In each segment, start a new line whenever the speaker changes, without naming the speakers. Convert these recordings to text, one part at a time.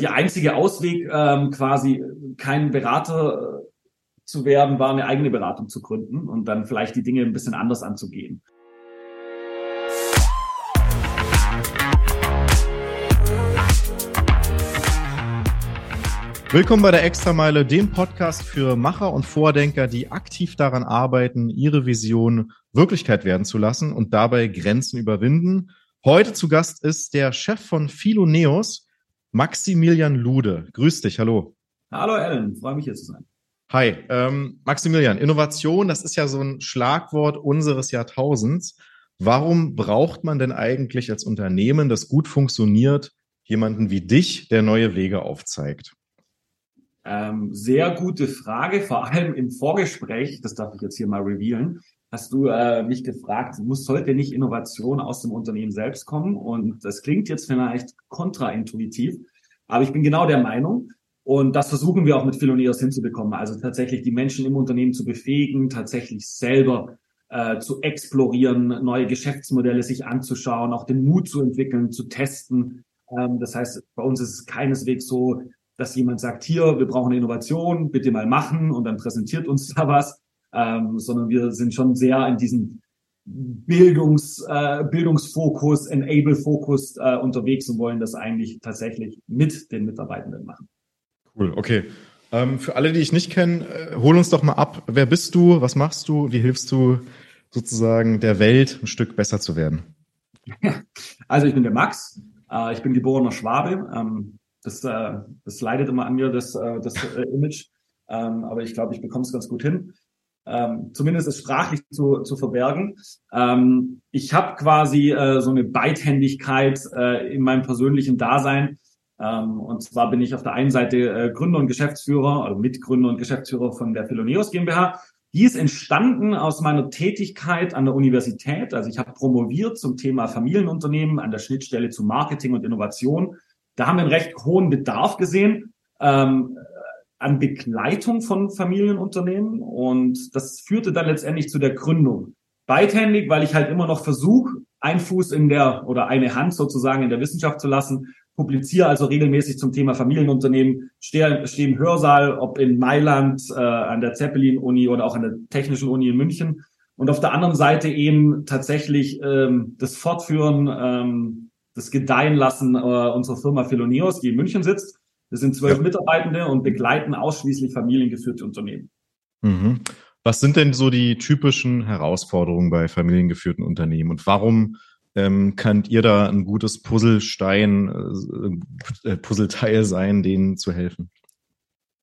Die einzige Ausweg, ähm, quasi kein Berater äh, zu werden, war eine eigene Beratung zu gründen und dann vielleicht die Dinge ein bisschen anders anzugehen.
Willkommen bei der Extrameile, dem Podcast für Macher und Vordenker, die aktiv daran arbeiten, ihre Vision Wirklichkeit werden zu lassen und dabei Grenzen überwinden. Heute zu Gast ist der Chef von Philoneos, Maximilian Lude. Grüß dich, hallo.
Hallo Ellen, freue mich hier zu sein.
Hi, ähm, Maximilian, Innovation, das ist ja so ein Schlagwort unseres Jahrtausends. Warum braucht man denn eigentlich als Unternehmen, das gut funktioniert, jemanden wie dich, der neue Wege aufzeigt?
Ähm, sehr gute Frage, vor allem im Vorgespräch, das darf ich jetzt hier mal revealen, hast du äh, mich gefragt, muss sollte nicht Innovation aus dem Unternehmen selbst kommen? Und das klingt jetzt vielleicht kontraintuitiv, aber ich bin genau der Meinung, und das versuchen wir auch mit Philoneos hinzubekommen. Also tatsächlich die Menschen im Unternehmen zu befähigen, tatsächlich selber äh, zu explorieren, neue Geschäftsmodelle sich anzuschauen, auch den Mut zu entwickeln, zu testen. Ähm, das heißt, bei uns ist es keineswegs so, dass jemand sagt, hier, wir brauchen eine Innovation, bitte mal machen und dann präsentiert uns da was, ähm, sondern wir sind schon sehr in diesem Bildungs, äh, Bildungsfokus, Enable-Fokus äh, unterwegs und wollen das eigentlich tatsächlich mit den Mitarbeitenden machen.
Cool, okay. Ähm, für alle, die ich nicht kenne, äh, hol uns doch mal ab. Wer bist du? Was machst du? Wie hilfst du sozusagen der Welt ein Stück besser zu werden?
Also ich bin der Max. Äh, ich bin geborener Schwabe. Ähm, das, äh, das leidet immer an mir, das, äh, das äh, Image. Ähm, aber ich glaube, ich bekomme es ganz gut hin ähm, zumindest es sprachlich zu, zu verbergen. Ähm, ich habe quasi äh, so eine Beidhändigkeit äh, in meinem persönlichen Dasein. Ähm, und zwar bin ich auf der einen Seite äh, Gründer und Geschäftsführer, also Mitgründer und Geschäftsführer von der Philoneos GmbH. Die ist entstanden aus meiner Tätigkeit an der Universität. Also ich habe promoviert zum Thema Familienunternehmen an der Schnittstelle zu Marketing und Innovation. Da haben wir einen recht hohen Bedarf gesehen. Ähm, an Begleitung von Familienunternehmen und das führte dann letztendlich zu der Gründung. Beidhändig, weil ich halt immer noch versuche, ein Fuß in der oder eine Hand sozusagen in der Wissenschaft zu lassen, publiziere also regelmäßig zum Thema Familienunternehmen, stehe, stehe im Hörsaal, ob in Mailand, äh, an der Zeppelin-Uni oder auch an der Technischen Uni in München. Und auf der anderen Seite eben tatsächlich ähm, das Fortführen, ähm, das Gedeihen lassen äh, unserer Firma Philoneos, die in München sitzt wir sind zwölf ja. Mitarbeitende und begleiten ausschließlich familiengeführte Unternehmen.
Mhm. Was sind denn so die typischen Herausforderungen bei familiengeführten Unternehmen und warum ähm, könnt ihr da ein gutes Puzzlestein, äh, äh, Puzzleteil sein, denen zu helfen?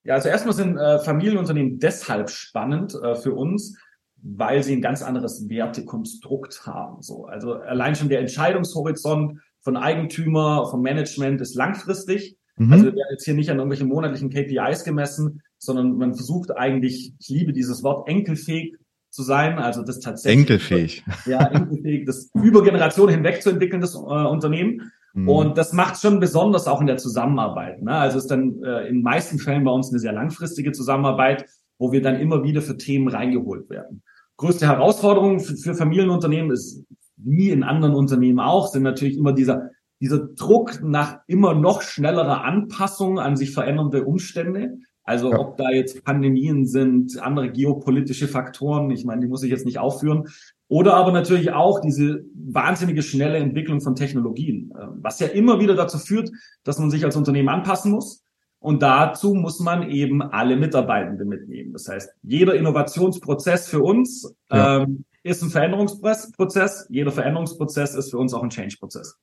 Ja, also erstmal sind äh, Familienunternehmen deshalb spannend äh, für uns, weil sie ein ganz anderes Wertekonstrukt haben. So, also allein schon der Entscheidungshorizont von Eigentümer, vom Management ist langfristig. Mhm. Also wir werden jetzt hier nicht an irgendwelchen monatlichen KPIs gemessen, sondern man versucht eigentlich, ich liebe dieses Wort, enkelfähig zu sein, also das tatsächlich.
Enkelfähig.
Ja, enkelfähig, das über Generationen hinweg zu entwickeln, das äh, Unternehmen. Mhm. Und das macht schon besonders auch in der Zusammenarbeit. Ne? Also ist dann äh, in meisten Fällen bei uns eine sehr langfristige Zusammenarbeit, wo wir dann immer wieder für Themen reingeholt werden. Größte Herausforderung für, für Familienunternehmen ist, wie in anderen Unternehmen auch, sind natürlich immer dieser dieser Druck nach immer noch schnellerer Anpassung an sich verändernde Umstände. Also ja. ob da jetzt Pandemien sind, andere geopolitische Faktoren, ich meine, die muss ich jetzt nicht aufführen. Oder aber natürlich auch diese wahnsinnige schnelle Entwicklung von Technologien, äh, was ja immer wieder dazu führt, dass man sich als Unternehmen anpassen muss. Und dazu muss man eben alle Mitarbeitenden mitnehmen. Das heißt, jeder Innovationsprozess für uns ja. ähm, ist ein Veränderungsprozess. Jeder Veränderungsprozess ist für uns auch ein Change-Prozess.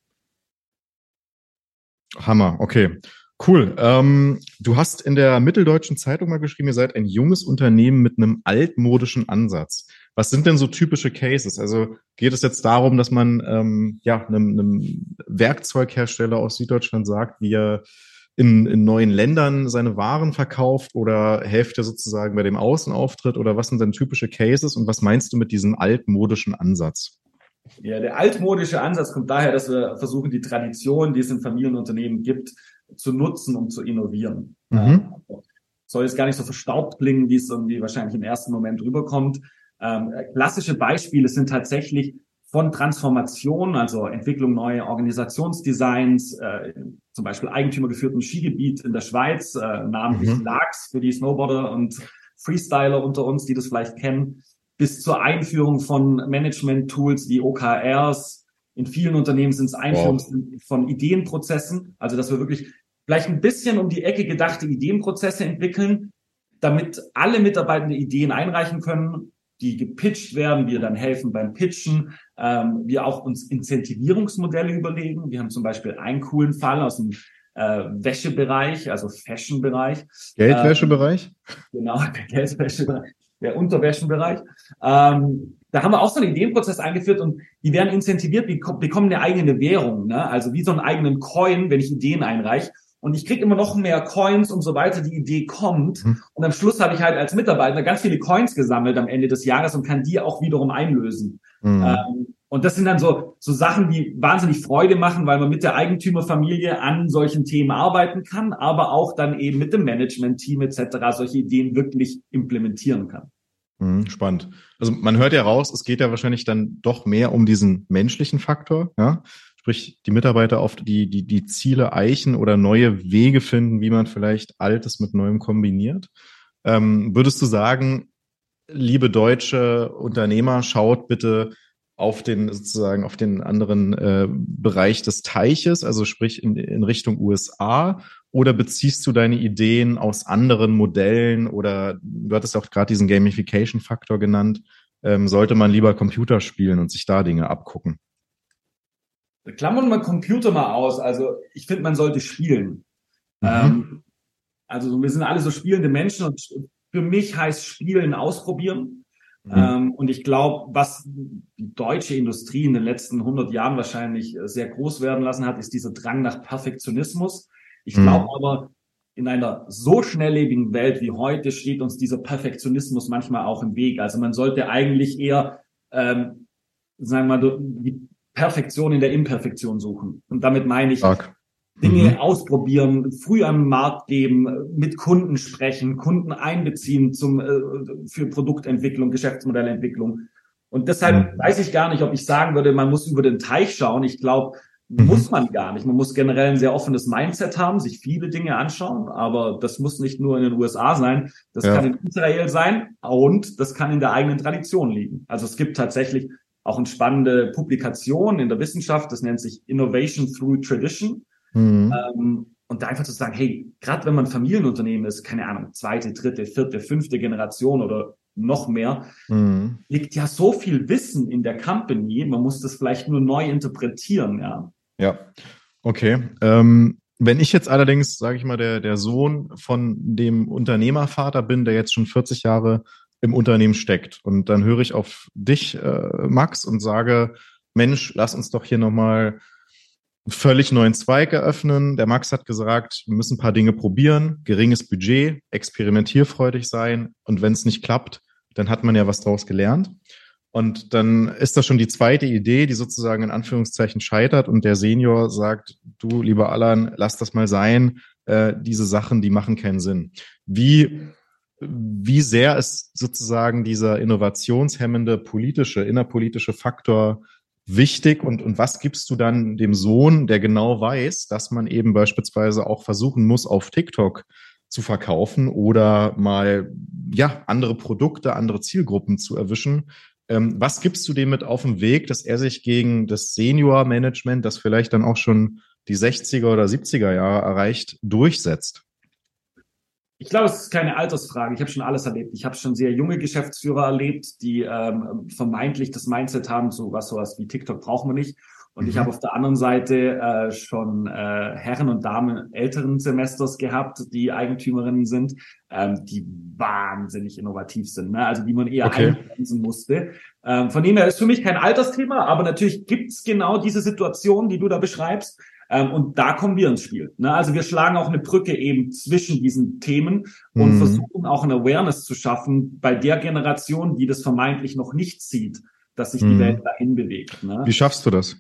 Hammer, okay. Cool. Ähm, du hast in der Mitteldeutschen Zeitung mal geschrieben, ihr seid ein junges Unternehmen mit einem altmodischen Ansatz. Was sind denn so typische Cases? Also geht es jetzt darum, dass man ähm, ja einem, einem Werkzeughersteller aus Süddeutschland sagt, wie er in, in neuen Ländern seine Waren verkauft oder helft ihr sozusagen bei dem Außenauftritt oder was sind denn typische Cases und was meinst du mit diesem altmodischen Ansatz?
Ja, der altmodische Ansatz kommt daher, dass wir versuchen, die Tradition, die es in Familienunternehmen gibt, zu nutzen, um zu innovieren. Mhm. soll jetzt gar nicht so verstaubt klingen, wie es irgendwie wahrscheinlich im ersten Moment rüberkommt. Ähm, klassische Beispiele sind tatsächlich von Transformation, also Entwicklung neuer Organisationsdesigns, äh, zum Beispiel eigentümergeführten Skigebiet in der Schweiz, äh, namentlich mhm. LAX für die Snowboarder und Freestyler unter uns, die das vielleicht kennen, bis zur Einführung von Management-Tools wie OKRs. In vielen Unternehmen sind es Einführung wow. von Ideenprozessen, also dass wir wirklich vielleicht ein bisschen um die Ecke gedachte Ideenprozesse entwickeln, damit alle Mitarbeitende Ideen einreichen können die gepitcht werden, wir dann helfen beim Pitchen, ähm, wir auch uns Incentivierungsmodelle überlegen. Wir haben zum Beispiel einen coolen Fall aus dem äh, Wäschebereich, also Fashion-Bereich.
Geldwäschebereich?
Ähm, genau, der Geldwäschebereich, der Unterwäschenbereich. Ähm, da haben wir auch so einen Ideenprozess eingeführt und die werden incentiviert, bekommen eine eigene Währung, ne? also wie so einen eigenen Coin, wenn ich Ideen einreiche. Und ich kriege immer noch mehr Coins, umso weiter die Idee kommt. Mhm. Und am Schluss habe ich halt als Mitarbeiter ganz viele Coins gesammelt am Ende des Jahres und kann die auch wiederum einlösen. Mhm. Ähm, und das sind dann so, so Sachen, die wahnsinnig Freude machen, weil man mit der Eigentümerfamilie an solchen Themen arbeiten kann, aber auch dann eben mit dem Management-Team etc. solche Ideen wirklich implementieren kann.
Mhm, spannend. Also man hört ja raus, es geht ja wahrscheinlich dann doch mehr um diesen menschlichen Faktor, ja sprich die Mitarbeiter oft die, die, die Ziele eichen oder neue Wege finden, wie man vielleicht Altes mit Neuem kombiniert. Ähm, würdest du sagen, liebe deutsche Unternehmer, schaut bitte auf den sozusagen auf den anderen äh, Bereich des Teiches, also sprich in, in Richtung USA, oder beziehst du deine Ideen aus anderen Modellen oder du hattest auch gerade diesen Gamification-Faktor genannt, ähm, sollte man lieber Computer spielen und sich da Dinge abgucken?
Klammern wir Computer mal aus. Also ich finde, man sollte spielen. Mhm. Ähm, also wir sind alle so spielende Menschen und für mich heißt Spielen ausprobieren. Mhm. Ähm, und ich glaube, was die deutsche Industrie in den letzten 100 Jahren wahrscheinlich äh, sehr groß werden lassen hat, ist dieser Drang nach Perfektionismus. Ich mhm. glaube aber, in einer so schnelllebigen Welt wie heute steht uns dieser Perfektionismus manchmal auch im Weg. Also man sollte eigentlich eher, ähm, sagen wir mal, die Perfektion in der Imperfektion suchen. Und damit meine ich Stark. Dinge mhm. ausprobieren, früh am Markt geben, mit Kunden sprechen, Kunden einbeziehen zum, äh, für Produktentwicklung, Geschäftsmodellentwicklung. Und deshalb mhm. weiß ich gar nicht, ob ich sagen würde, man muss über den Teich schauen. Ich glaube, mhm. muss man gar nicht. Man muss generell ein sehr offenes Mindset haben, sich viele Dinge anschauen, aber das muss nicht nur in den USA sein. Das ja. kann in Israel sein und das kann in der eigenen Tradition liegen. Also es gibt tatsächlich auch eine spannende Publikation in der Wissenschaft, das nennt sich Innovation Through Tradition. Mhm. Ähm, und da einfach zu sagen, hey, gerade wenn man Familienunternehmen ist, keine Ahnung, zweite, dritte, vierte, fünfte Generation oder noch mehr, mhm. liegt ja so viel Wissen in der Company, man muss das vielleicht nur neu interpretieren, ja.
Ja, okay. Ähm, wenn ich jetzt allerdings, sage ich mal, der, der Sohn von dem Unternehmervater bin, der jetzt schon 40 Jahre im Unternehmen steckt. Und dann höre ich auf dich, äh, Max, und sage, Mensch, lass uns doch hier nochmal einen völlig neuen Zweig eröffnen. Der Max hat gesagt, wir müssen ein paar Dinge probieren, geringes Budget, experimentierfreudig sein. Und wenn es nicht klappt, dann hat man ja was draus gelernt. Und dann ist das schon die zweite Idee, die sozusagen in Anführungszeichen scheitert und der Senior sagt, du, lieber Alan, lass das mal sein. Äh, diese Sachen, die machen keinen Sinn. Wie wie sehr ist sozusagen dieser innovationshemmende politische, innerpolitische Faktor wichtig und, und was gibst du dann dem Sohn, der genau weiß, dass man eben beispielsweise auch versuchen muss, auf TikTok zu verkaufen oder mal, ja, andere Produkte, andere Zielgruppen zu erwischen? Ähm, was gibst du dem mit auf den Weg, dass er sich gegen das Senior-Management, das vielleicht dann auch schon die 60er oder 70er Jahre erreicht, durchsetzt?
Ich glaube, es ist keine Altersfrage. Ich habe schon alles erlebt. Ich habe schon sehr junge Geschäftsführer erlebt, die ähm, vermeintlich das Mindset haben, so was sowas wie TikTok brauchen wir nicht. Und mhm. ich habe auf der anderen Seite äh, schon äh, Herren und Damen älteren Semesters gehabt, die Eigentümerinnen sind, ähm, die wahnsinnig innovativ sind, ne? also die man eher okay. einbremsen musste. Ähm, von dem her ist für mich kein Altersthema, aber natürlich gibt's genau diese Situation, die du da beschreibst. Ähm, und da kommen wir ins Spiel. Ne? Also wir schlagen auch eine Brücke eben zwischen diesen Themen und mhm. versuchen auch eine Awareness zu schaffen bei der Generation, die das vermeintlich noch nicht sieht, dass sich mhm. die Welt dahin bewegt. Ne?
Wie schaffst du das?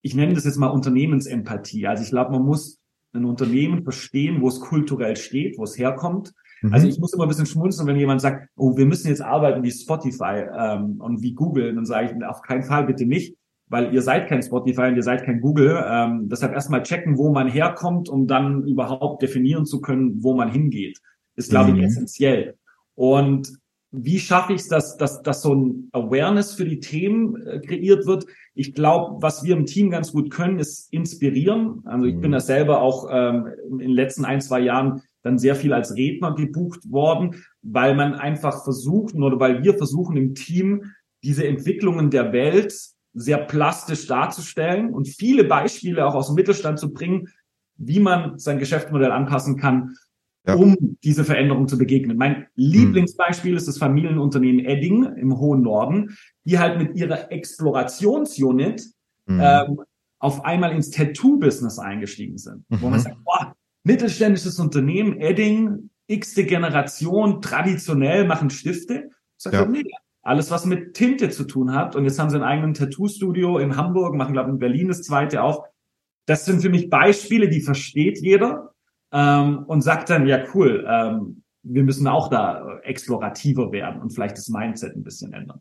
Ich nenne das jetzt mal Unternehmensempathie. Also ich glaube, man muss ein Unternehmen verstehen, wo es kulturell steht, wo es herkommt. Mhm. Also ich muss immer ein bisschen schmunzeln, wenn jemand sagt, oh, wir müssen jetzt arbeiten wie Spotify ähm, und wie Google. Dann sage ich, auf keinen Fall bitte nicht, weil ihr seid kein Spotify und ihr seid kein Google. Ähm, deshalb erstmal checken, wo man herkommt, um dann überhaupt definieren zu können, wo man hingeht. Ist, glaube mhm. ich, essentiell. Und wie schaffe ich es, dass, dass, dass so ein Awareness für die Themen äh, kreiert wird? Ich glaube, was wir im Team ganz gut können, ist inspirieren. Also ich mhm. bin da selber auch ähm, in den letzten ein, zwei Jahren dann sehr viel als Redner gebucht worden, weil man einfach versucht oder weil wir versuchen im Team diese Entwicklungen der Welt sehr plastisch darzustellen und viele Beispiele auch aus dem Mittelstand zu bringen, wie man sein Geschäftsmodell anpassen kann, ja. um diese Veränderung zu begegnen. Mein Lieblingsbeispiel ist das Familienunternehmen Edding im hohen Norden, die halt mit ihrer Explorationsunit mhm. ähm, auf einmal ins Tattoo-Business eingestiegen sind. Mhm. Wo man mhm. sagt, boah, mittelständisches Unternehmen, Edding, x-te Generation, traditionell machen Stifte. Sagt ja. nee, alles, was mit Tinte zu tun hat. Und jetzt haben sie einen eigenen Tattoo-Studio in Hamburg, machen, glaube ich, in Berlin das zweite auch. Das sind für mich Beispiele, die versteht jeder ähm, und sagt dann, ja cool, ähm, wir müssen auch da explorativer werden und vielleicht das Mindset ein bisschen ändern.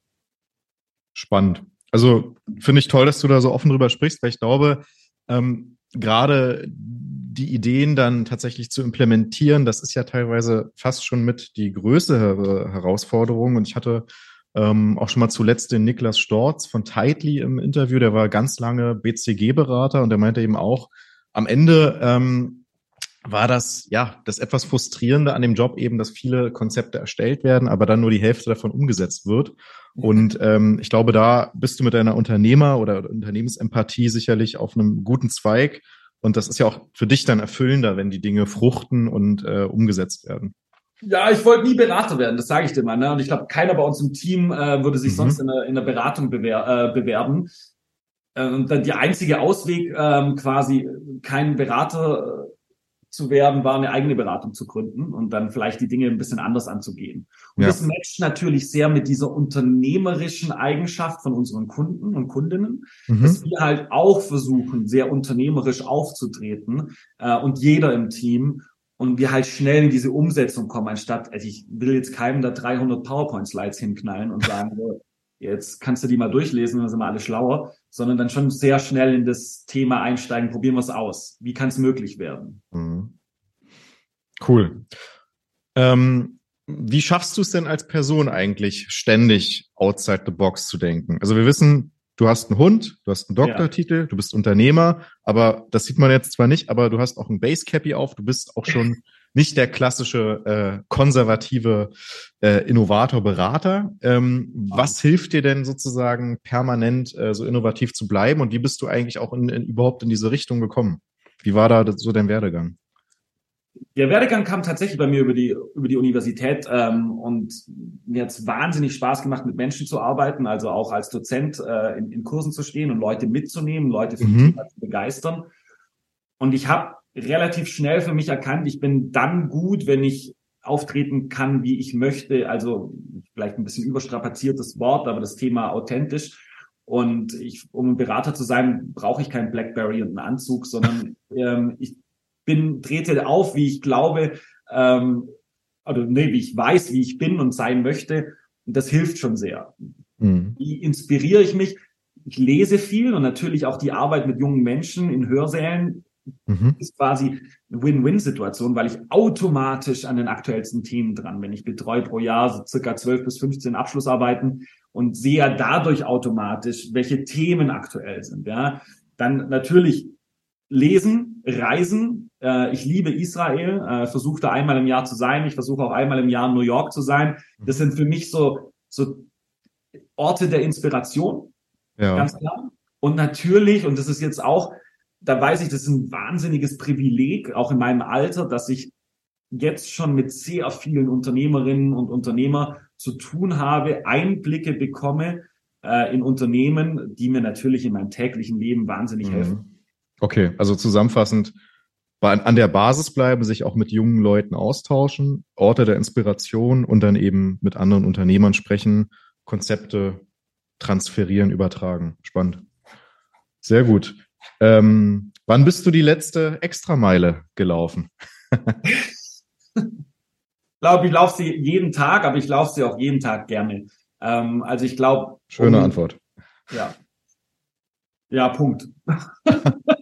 Spannend. Also finde ich toll, dass du da so offen drüber sprichst, weil ich glaube, ähm, gerade die Ideen dann tatsächlich zu implementieren, das ist ja teilweise fast schon mit die größere Herausforderung. Und ich hatte ähm, auch schon mal zuletzt den Niklas Storz von Tightly im Interview, der war ganz lange BCG-Berater und der meinte eben auch, am Ende ähm, war das, ja, das etwas frustrierende an dem Job eben, dass viele Konzepte erstellt werden, aber dann nur die Hälfte davon umgesetzt wird. Und ähm, ich glaube, da bist du mit deiner Unternehmer- oder Unternehmensempathie sicherlich auf einem guten Zweig. Und das ist ja auch für dich dann erfüllender, wenn die Dinge fruchten und äh, umgesetzt werden.
Ja, ich wollte nie Berater werden, das sage ich dir mal. Ne? Und ich glaube, keiner bei uns im Team äh, würde sich mhm. sonst in der, in der Beratung bewer äh, bewerben. Äh, und dann die einzige Ausweg, ähm, quasi keinen Berater zu werden, war eine eigene Beratung zu gründen und dann vielleicht die Dinge ein bisschen anders anzugehen. Und ja. das matcht natürlich sehr mit dieser unternehmerischen Eigenschaft von unseren Kunden und Kundinnen, mhm. dass wir halt auch versuchen, sehr unternehmerisch aufzutreten äh, und jeder im Team und wir halt schnell in diese Umsetzung kommen, anstatt, also ich will jetzt keinem da 300 PowerPoint-Slides hinknallen und sagen, jetzt kannst du die mal durchlesen, dann sind wir alle schlauer, sondern dann schon sehr schnell in das Thema einsteigen, probieren wir es aus. Wie kann es möglich werden? Mhm.
Cool. Ähm, wie schaffst du es denn als Person eigentlich, ständig outside the box zu denken? Also wir wissen, du hast einen Hund, du hast einen Doktortitel, ja. du bist Unternehmer, aber das sieht man jetzt zwar nicht, aber du hast auch ein Basecappy auf, du bist auch schon nicht der klassische äh, konservative äh, Innovator, Berater. Ähm, was hilft dir denn sozusagen permanent äh, so innovativ zu bleiben und wie bist du eigentlich auch in, in, überhaupt in diese Richtung gekommen? Wie war da so dein Werdegang?
Der Werdegang kam tatsächlich bei mir über die über die Universität ähm, und mir hat es wahnsinnig Spaß gemacht, mit Menschen zu arbeiten, also auch als Dozent äh, in, in Kursen zu stehen und Leute mitzunehmen, Leute für mhm. Zu begeistern. Und ich habe relativ schnell für mich erkannt, ich bin dann gut, wenn ich auftreten kann, wie ich möchte. Also vielleicht ein bisschen überstrapaziertes Wort, aber das Thema authentisch. Und ich, um ein Berater zu sein, brauche ich keinen Blackberry und einen Anzug, sondern ähm, ich bin, trete auf, wie ich glaube, ähm, oder nee, wie ich weiß, wie ich bin und sein möchte. Und das hilft schon sehr. Mhm. Wie inspiriere ich mich? Ich lese viel und natürlich auch die Arbeit mit jungen Menschen in Hörsälen Mhm. Ist quasi eine Win-Win-Situation, weil ich automatisch an den aktuellsten Themen dran bin. Ich betreue pro Jahr so circa 12 bis 15 Abschlussarbeiten und sehe dadurch automatisch, welche Themen aktuell sind. Ja, dann natürlich lesen, reisen. Äh, ich liebe Israel, äh, versuche da einmal im Jahr zu sein. Ich versuche auch einmal im Jahr in New York zu sein. Das sind für mich so, so Orte der Inspiration. Ja. Ganz klar. Und natürlich, und das ist jetzt auch da weiß ich, das ist ein wahnsinniges Privileg, auch in meinem Alter, dass ich jetzt schon mit sehr vielen Unternehmerinnen und Unternehmer zu tun habe, Einblicke bekomme äh, in Unternehmen, die mir natürlich in meinem täglichen Leben wahnsinnig mhm. helfen.
Okay, also zusammenfassend, an der Basis bleiben, sich auch mit jungen Leuten austauschen, Orte der Inspiration und dann eben mit anderen Unternehmern sprechen, Konzepte transferieren, übertragen. Spannend. Sehr gut. Ähm, wann bist du die letzte Extrameile gelaufen?
glaube, ich laufe sie jeden Tag, aber ich laufe sie auch jeden Tag gerne. Ähm, also ich glaube.
Schöne um, Antwort.
Ja. Ja, Punkt.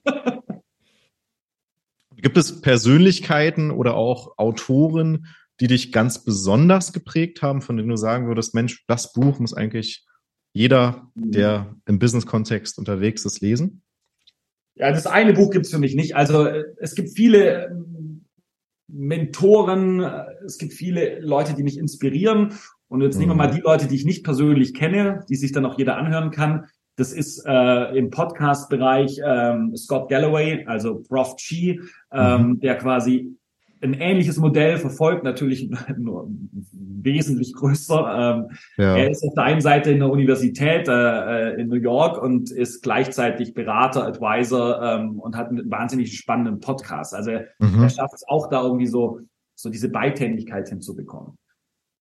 Gibt es Persönlichkeiten oder auch Autoren, die dich ganz besonders geprägt haben, von denen du sagen würdest, Mensch, das Buch muss eigentlich jeder, der im Business-Kontext unterwegs ist, lesen?
Ja, das eine Buch gibt's für mich nicht. Also es gibt viele ähm, Mentoren, es gibt viele Leute, die mich inspirieren. Und jetzt mhm. nehmen wir mal die Leute, die ich nicht persönlich kenne, die sich dann auch jeder anhören kann. Das ist äh, im Podcast-Bereich ähm, Scott Galloway, also Prof. Chi, ähm, mhm. der quasi ein ähnliches Modell verfolgt, natürlich nur wesentlich größer. Ähm, ja. Er ist auf der einen Seite in der Universität äh, äh, in New York und ist gleichzeitig Berater, Advisor ähm, und hat einen wahnsinnig spannenden Podcast. Also mhm. er schafft es auch da irgendwie so, so diese Beidhändigkeit hinzubekommen.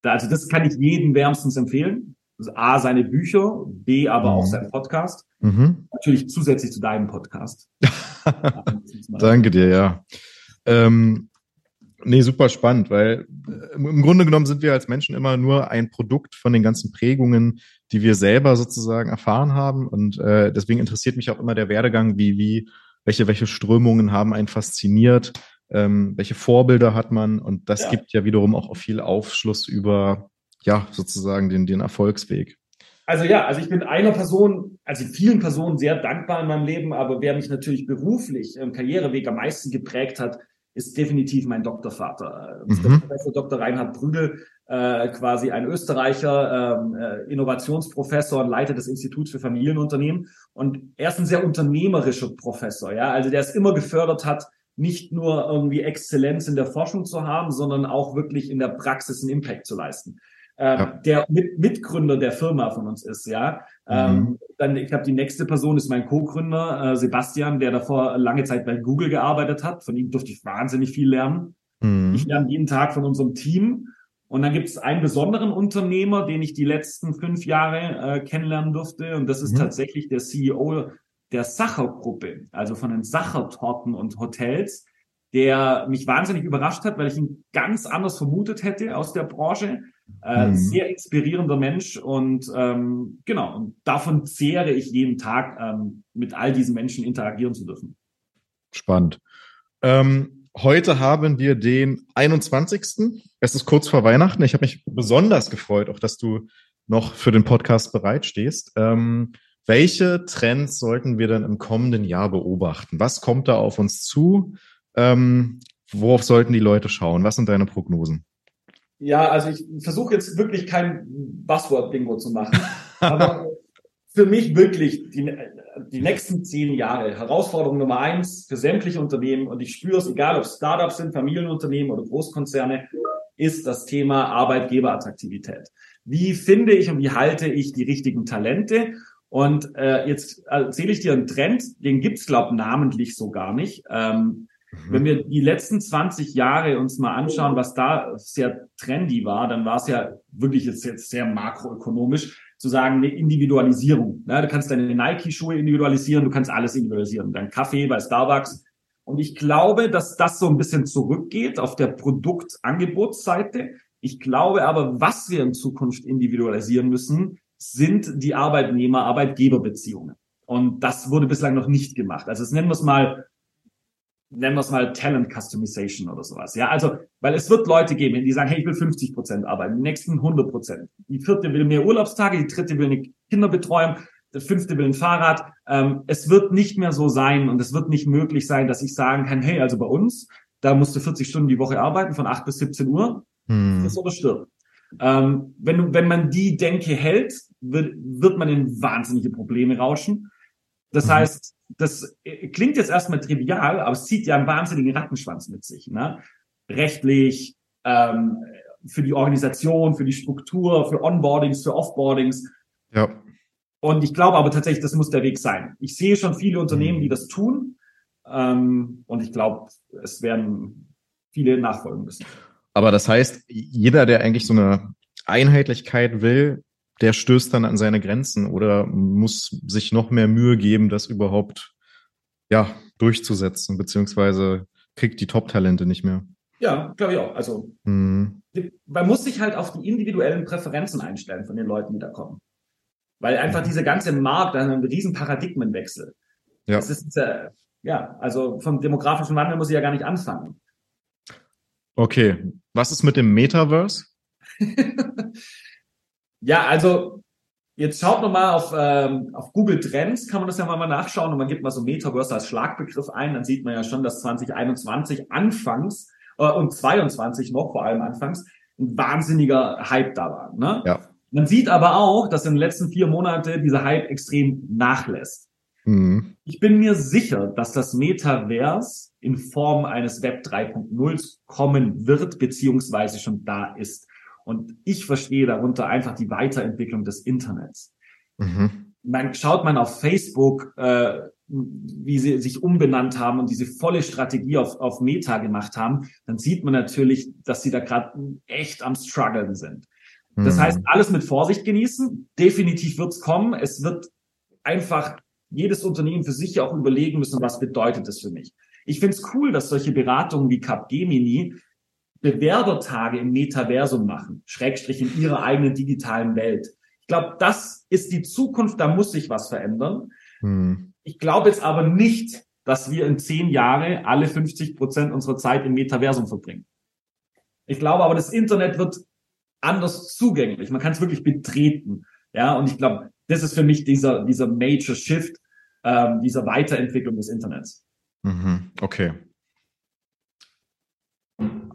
Da, also das kann ich jedem wärmstens empfehlen. A, seine Bücher, B, aber mhm. auch sein Podcast. Mhm. Natürlich zusätzlich zu deinem Podcast.
Danke dir, ja. Ähm, Nee, super spannend, weil äh, im Grunde genommen sind wir als Menschen immer nur ein Produkt von den ganzen Prägungen, die wir selber sozusagen erfahren haben. Und äh, deswegen interessiert mich auch immer der Werdegang, wie, wie, welche, welche Strömungen haben einen fasziniert, ähm, welche Vorbilder hat man. Und das ja. gibt ja wiederum auch viel Aufschluss über, ja, sozusagen den, den Erfolgsweg.
Also ja, also ich bin einer Person, also vielen Personen sehr dankbar in meinem Leben, aber wer mich natürlich beruflich im Karriereweg am meisten geprägt hat, ist definitiv mein Doktorvater. Mhm. Professor Dr. Reinhard Prügel, äh, quasi ein Österreicher, ähm, äh, Innovationsprofessor und Leiter des Instituts für Familienunternehmen. Und er ist ein sehr unternehmerischer Professor, ja, also der es immer gefördert hat, nicht nur irgendwie Exzellenz in der Forschung zu haben, sondern auch wirklich in der Praxis einen Impact zu leisten äh, ja. der Mit Mitgründer der Firma von uns ist, ja. Ähm, mhm. Ähm, dann, ich glaube, die nächste Person ist mein Co-Gründer, äh, Sebastian, der davor lange Zeit bei Google gearbeitet hat. Von ihm durfte ich wahnsinnig viel lernen. Mhm. Ich lerne jeden Tag von unserem Team. Und dann gibt es einen besonderen Unternehmer, den ich die letzten fünf Jahre äh, kennenlernen durfte. Und das ist mhm. tatsächlich der CEO der Sacher-Gruppe, also von den Sacher-Torten und Hotels, der mich wahnsinnig überrascht hat, weil ich ihn ganz anders vermutet hätte aus der Branche. Äh, mhm. Sehr inspirierender Mensch und ähm, genau, und davon zehre ich jeden Tag, ähm, mit all diesen Menschen interagieren zu dürfen.
Spannend. Ähm, heute haben wir den 21. Es ist kurz vor Weihnachten. Ich habe mich besonders gefreut, auch dass du noch für den Podcast bereitstehst. Ähm, welche Trends sollten wir denn im kommenden Jahr beobachten? Was kommt da auf uns zu? Ähm, worauf sollten die Leute schauen? Was sind deine Prognosen?
Ja, also ich versuche jetzt wirklich kein Buzzword-Bingo zu machen. aber für mich wirklich die, die nächsten zehn Jahre Herausforderung Nummer eins für sämtliche Unternehmen und ich spüre es, egal ob Startups sind, Familienunternehmen oder Großkonzerne, ist das Thema Arbeitgeberattraktivität. Wie finde ich und wie halte ich die richtigen Talente? Und äh, jetzt erzähle ich dir einen Trend, den gibt's glaub namentlich so gar nicht. Ähm, Mhm. Wenn wir die letzten 20 Jahre uns mal anschauen, was da sehr trendy war, dann war es ja wirklich jetzt, jetzt sehr makroökonomisch zu sagen, eine Individualisierung. Ja, du kannst deine Nike-Schuhe individualisieren, du kannst alles individualisieren. Dein Kaffee bei Starbucks. Und ich glaube, dass das so ein bisschen zurückgeht auf der Produktangebotsseite. Ich glaube aber, was wir in Zukunft individualisieren müssen, sind die Arbeitnehmer-Arbeitgeber-Beziehungen. Und das wurde bislang noch nicht gemacht. Also das nennen wir es mal nennen wir es mal Talent Customization oder sowas. Ja, also, weil es wird Leute geben, die sagen, hey, ich will 50 Prozent arbeiten, die nächsten 100 Prozent. Die vierte will mehr Urlaubstage, die dritte will eine Kinderbetreuung, der fünfte will ein Fahrrad. Ähm, es wird nicht mehr so sein und es wird nicht möglich sein, dass ich sagen kann, hey, also bei uns, da musst du 40 Stunden die Woche arbeiten, von 8 bis 17 Uhr, hm. das oder stirbt. Ähm, wenn, wenn man die Denke hält, wird, wird man in wahnsinnige Probleme rauschen. Das mhm. heißt, das äh, klingt jetzt erstmal trivial, aber es zieht ja einen wahnsinnigen Rattenschwanz mit sich. Ne? Rechtlich, ähm, für die Organisation, für die Struktur, für Onboardings, für Offboardings. Ja. Und ich glaube aber tatsächlich, das muss der Weg sein. Ich sehe schon viele Unternehmen, die mhm. das tun. Ähm, und ich glaube, es werden viele nachfolgen müssen.
Aber das heißt, jeder, der eigentlich so eine Einheitlichkeit will, der stößt dann an seine Grenzen oder muss sich noch mehr Mühe geben, das überhaupt ja durchzusetzen, beziehungsweise kriegt die Top-Talente nicht mehr.
Ja, glaube ich auch. Also mhm. man muss sich halt auf die individuellen Präferenzen einstellen von den Leuten, die da kommen. Weil einfach diese ganze Markt, da ein riesen Paradigmenwechsel. Ja. Das ist, äh, ja, also vom demografischen Wandel muss ich ja gar nicht anfangen.
Okay. Was ist mit dem Metaverse?
ja, also jetzt schaut noch mal auf, ähm, auf Google Trends, kann man das ja mal nachschauen und man gibt mal so Metaverse als Schlagbegriff ein, dann sieht man ja schon, dass 2021 anfangs äh, und 22 noch, vor allem anfangs, ein wahnsinniger Hype da war. Ne? Ja. Man sieht aber auch, dass in den letzten vier Monaten dieser Hype extrem nachlässt. Mhm. Ich bin mir sicher, dass das Metaverse in Form eines Web 3.0 kommen wird, beziehungsweise schon da ist. Und ich verstehe darunter einfach die Weiterentwicklung des Internets. Mhm. Man schaut man auf Facebook, äh, wie sie sich umbenannt haben und diese volle Strategie auf, auf Meta gemacht haben, dann sieht man natürlich, dass sie da gerade echt am struggeln sind. Das mhm. heißt, alles mit Vorsicht genießen. Definitiv wird's kommen. Es wird einfach jedes Unternehmen für sich auch überlegen müssen, was bedeutet das für mich. Ich finde es cool, dass solche Beratungen wie Capgemini Bewerbertage im Metaversum machen, Schrägstrich in ihrer eigenen digitalen Welt. Ich glaube, das ist die Zukunft, da muss sich was verändern. Hm. Ich glaube jetzt aber nicht, dass wir in zehn Jahre alle 50 Prozent unserer Zeit im Metaversum verbringen. Ich glaube aber, das Internet wird anders zugänglich. Man kann es wirklich betreten. Ja, und ich glaube, das ist für mich dieser, dieser Major Shift, ähm, dieser Weiterentwicklung des Internets.
Mhm, okay.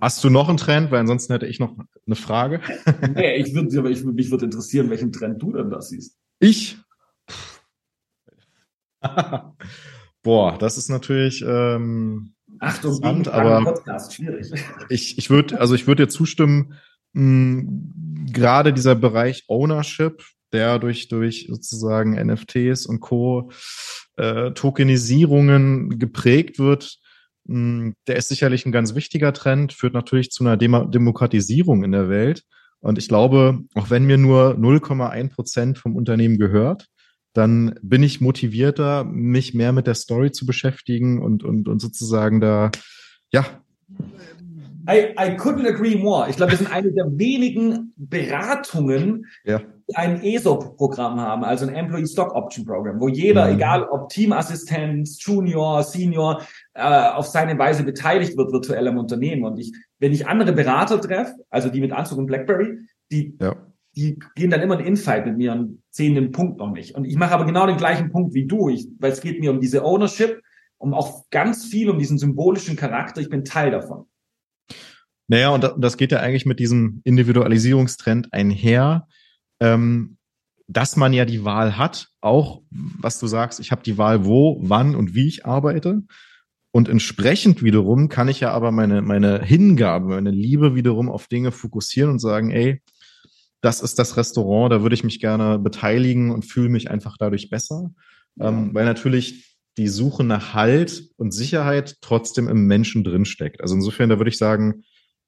Hast du noch einen Trend? Weil ansonsten hätte ich noch eine Frage.
nee, ich würde, aber ich, mich würde interessieren, welchen Trend du denn da siehst.
Ich? Boah, das ist natürlich ähm,
Achtung,
interessant, aber Podcast, schwierig. Ich, ich würde, also ich würde dir zustimmen, mh, gerade dieser Bereich Ownership, der durch, durch sozusagen NFTs und Co. Äh, Tokenisierungen geprägt wird, der ist sicherlich ein ganz wichtiger Trend, führt natürlich zu einer Dem Demokratisierung in der Welt. Und ich glaube, auch wenn mir nur 0,1 Prozent vom Unternehmen gehört, dann bin ich motivierter, mich mehr mit der Story zu beschäftigen und, und, und sozusagen da, ja,
I, I couldn't agree more. Ich glaube, wir sind eine der wenigen Beratungen, ja. die ein ESOP-Programm haben, also ein Employee Stock Option Program, wo jeder, mhm. egal ob Teamassistent, Junior, Senior, äh, auf seine Weise beteiligt wird virtuell am Unternehmen. Und ich, wenn ich andere Berater treffe, also die mit Anzug und Blackberry, die, ja. die gehen dann immer in Infight mit mir und sehen den Punkt noch nicht. Und ich mache aber genau den gleichen Punkt wie du, ich, weil es geht mir um diese Ownership, um auch ganz viel um diesen symbolischen Charakter. Ich bin Teil davon.
Naja, und das geht ja eigentlich mit diesem Individualisierungstrend einher, ähm, dass man ja die Wahl hat, auch was du sagst, ich habe die Wahl, wo, wann und wie ich arbeite. Und entsprechend wiederum kann ich ja aber meine, meine Hingabe, meine Liebe wiederum auf Dinge fokussieren und sagen, ey, das ist das Restaurant, da würde ich mich gerne beteiligen und fühle mich einfach dadurch besser. Ja. Ähm, weil natürlich die Suche nach Halt und Sicherheit trotzdem im Menschen drinsteckt. Also insofern, da würde ich sagen,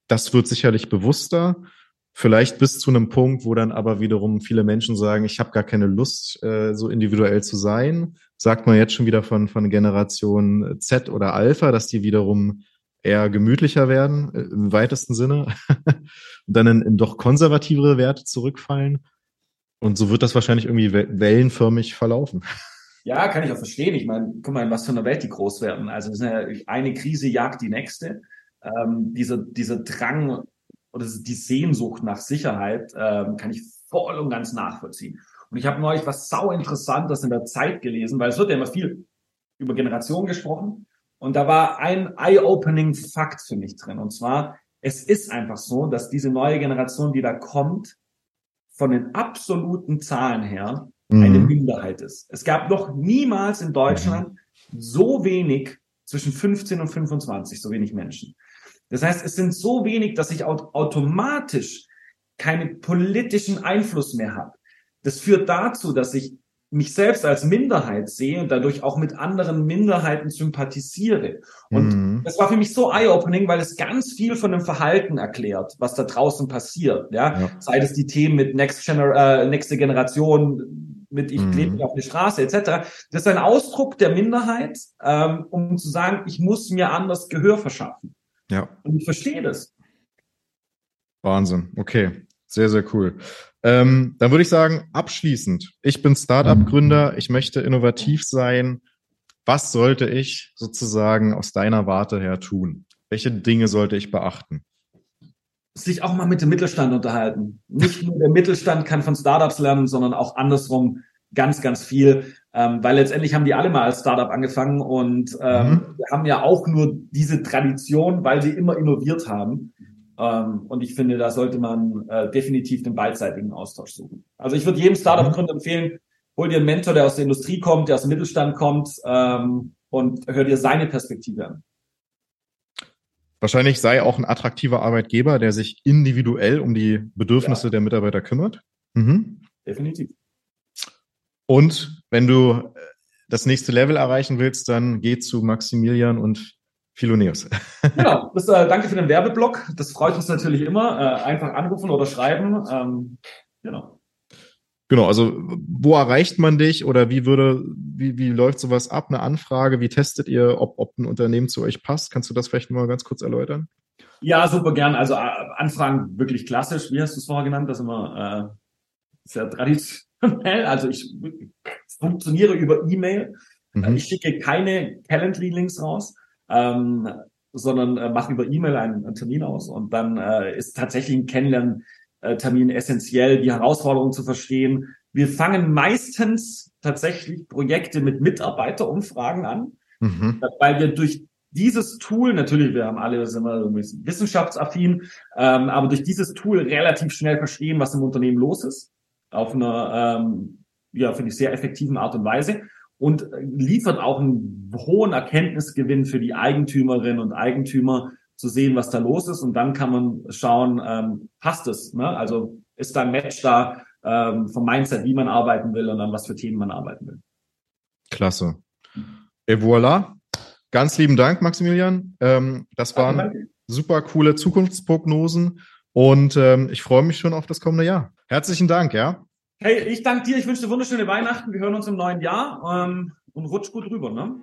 das wird sicherlich bewusster. Vielleicht bis zu einem Punkt, wo dann aber wiederum viele Menschen sagen, ich habe gar keine Lust, äh, so individuell zu sein. Sagt man jetzt schon wieder von, von Generation Z oder Alpha, dass die wiederum eher gemütlicher werden, äh, im weitesten Sinne, und dann in, in doch konservativere Werte zurückfallen. Und so wird das wahrscheinlich irgendwie wellenförmig verlaufen.
Ja, kann ich auch verstehen. Ich meine, guck mal, in was für einer Welt die groß werden. Also eine Krise jagt die nächste ähm, dieser, dieser Drang oder die Sehnsucht nach Sicherheit ähm, kann ich voll und ganz nachvollziehen. Und ich habe neulich was sau interessantes in der Zeit gelesen, weil es wird ja immer viel über Generationen gesprochen. Und da war ein eye-opening Fakt für mich drin. Und zwar, es ist einfach so, dass diese neue Generation, die da kommt, von den absoluten Zahlen her mhm. eine Minderheit ist. Es gab noch niemals in Deutschland mhm. so wenig zwischen 15 und 25, so wenig Menschen. Das heißt, es sind so wenig, dass ich automatisch keinen politischen Einfluss mehr habe. Das führt dazu, dass ich mich selbst als Minderheit sehe und dadurch auch mit anderen Minderheiten sympathisiere. Und mhm. das war für mich so eye-opening, weil es ganz viel von dem Verhalten erklärt, was da draußen passiert. Ja, ja. sei es die Themen mit Next Gener äh, nächste Generation, mit ich mhm. lebe auf der Straße etc. Das ist ein Ausdruck der Minderheit, ähm, um zu sagen, ich muss mir anders Gehör verschaffen.
Ja.
Und ich verstehe das.
Wahnsinn. Okay. Sehr, sehr cool. Ähm, dann würde ich sagen, abschließend, ich bin Startup-Gründer, ich möchte innovativ sein. Was sollte ich sozusagen aus deiner Warte her tun? Welche Dinge sollte ich beachten?
Sich auch mal mit dem Mittelstand unterhalten. Nicht nur der Mittelstand kann von Startups lernen, sondern auch andersrum ganz, ganz viel. Ähm, weil letztendlich haben die alle mal als Startup angefangen und ähm, mhm. haben ja auch nur diese Tradition, weil sie immer innoviert haben. Ähm, und ich finde, da sollte man äh, definitiv den beidseitigen Austausch suchen. Also ich würde jedem Startup-Gründer empfehlen, hol dir einen Mentor, der aus der Industrie kommt, der aus dem Mittelstand kommt ähm, und hör dir seine Perspektive an.
Wahrscheinlich sei auch ein attraktiver Arbeitgeber, der sich individuell um die Bedürfnisse ja. der Mitarbeiter kümmert.
Mhm. Definitiv.
Und wenn du äh, das nächste Level erreichen willst, dann geh zu Maximilian und Philoneos.
genau, das, äh, danke für den Werbeblock. Das freut uns natürlich immer. Äh, einfach anrufen oder schreiben. Ähm, genau.
Genau, also wo erreicht man dich oder wie würde, wie, wie läuft sowas ab, eine Anfrage? Wie testet ihr, ob, ob ein Unternehmen zu euch passt? Kannst du das vielleicht mal ganz kurz erläutern?
Ja, super gern. Also äh, Anfragen wirklich klassisch. Wie hast du es vorher genannt? Das ist immer äh, sehr traditionell. Also ich funktioniere über E-Mail. Mhm. Ich schicke keine Calendly-Links raus ähm, sondern äh, mache über E-Mail einen, einen, Termin aus und dann äh, ist tatsächlich ein Kennenlern-Termin essentiell, die Herausforderungen zu verstehen. Wir fangen meistens tatsächlich Projekte mit Mitarbeiterumfragen an, mhm. weil wir durch dieses Tool, natürlich, wir haben alle, sind wir wissenschaftsaffin, ähm, aber durch dieses Tool relativ schnell verstehen, was im Unternehmen los ist, auf einer, ähm, ja, finde ich, sehr effektiven Art und Weise und liefert auch einen hohen Erkenntnisgewinn für die Eigentümerinnen und Eigentümer zu sehen, was da los ist. Und dann kann man schauen, ähm, passt es? Ne? Also ist da ein Match da ähm, vom Mindset, wie man arbeiten will und an was für Themen man arbeiten will.
Klasse. Et voilà. Ganz lieben Dank, Maximilian. Ähm, das waren danke. super coole Zukunftsprognosen und ähm, ich freue mich schon auf das kommende Jahr. Herzlichen Dank, ja.
Hey, ich danke dir. Ich wünsche dir wunderschöne Weihnachten. Wir hören uns im neuen Jahr ähm, und rutsch gut rüber. Ne?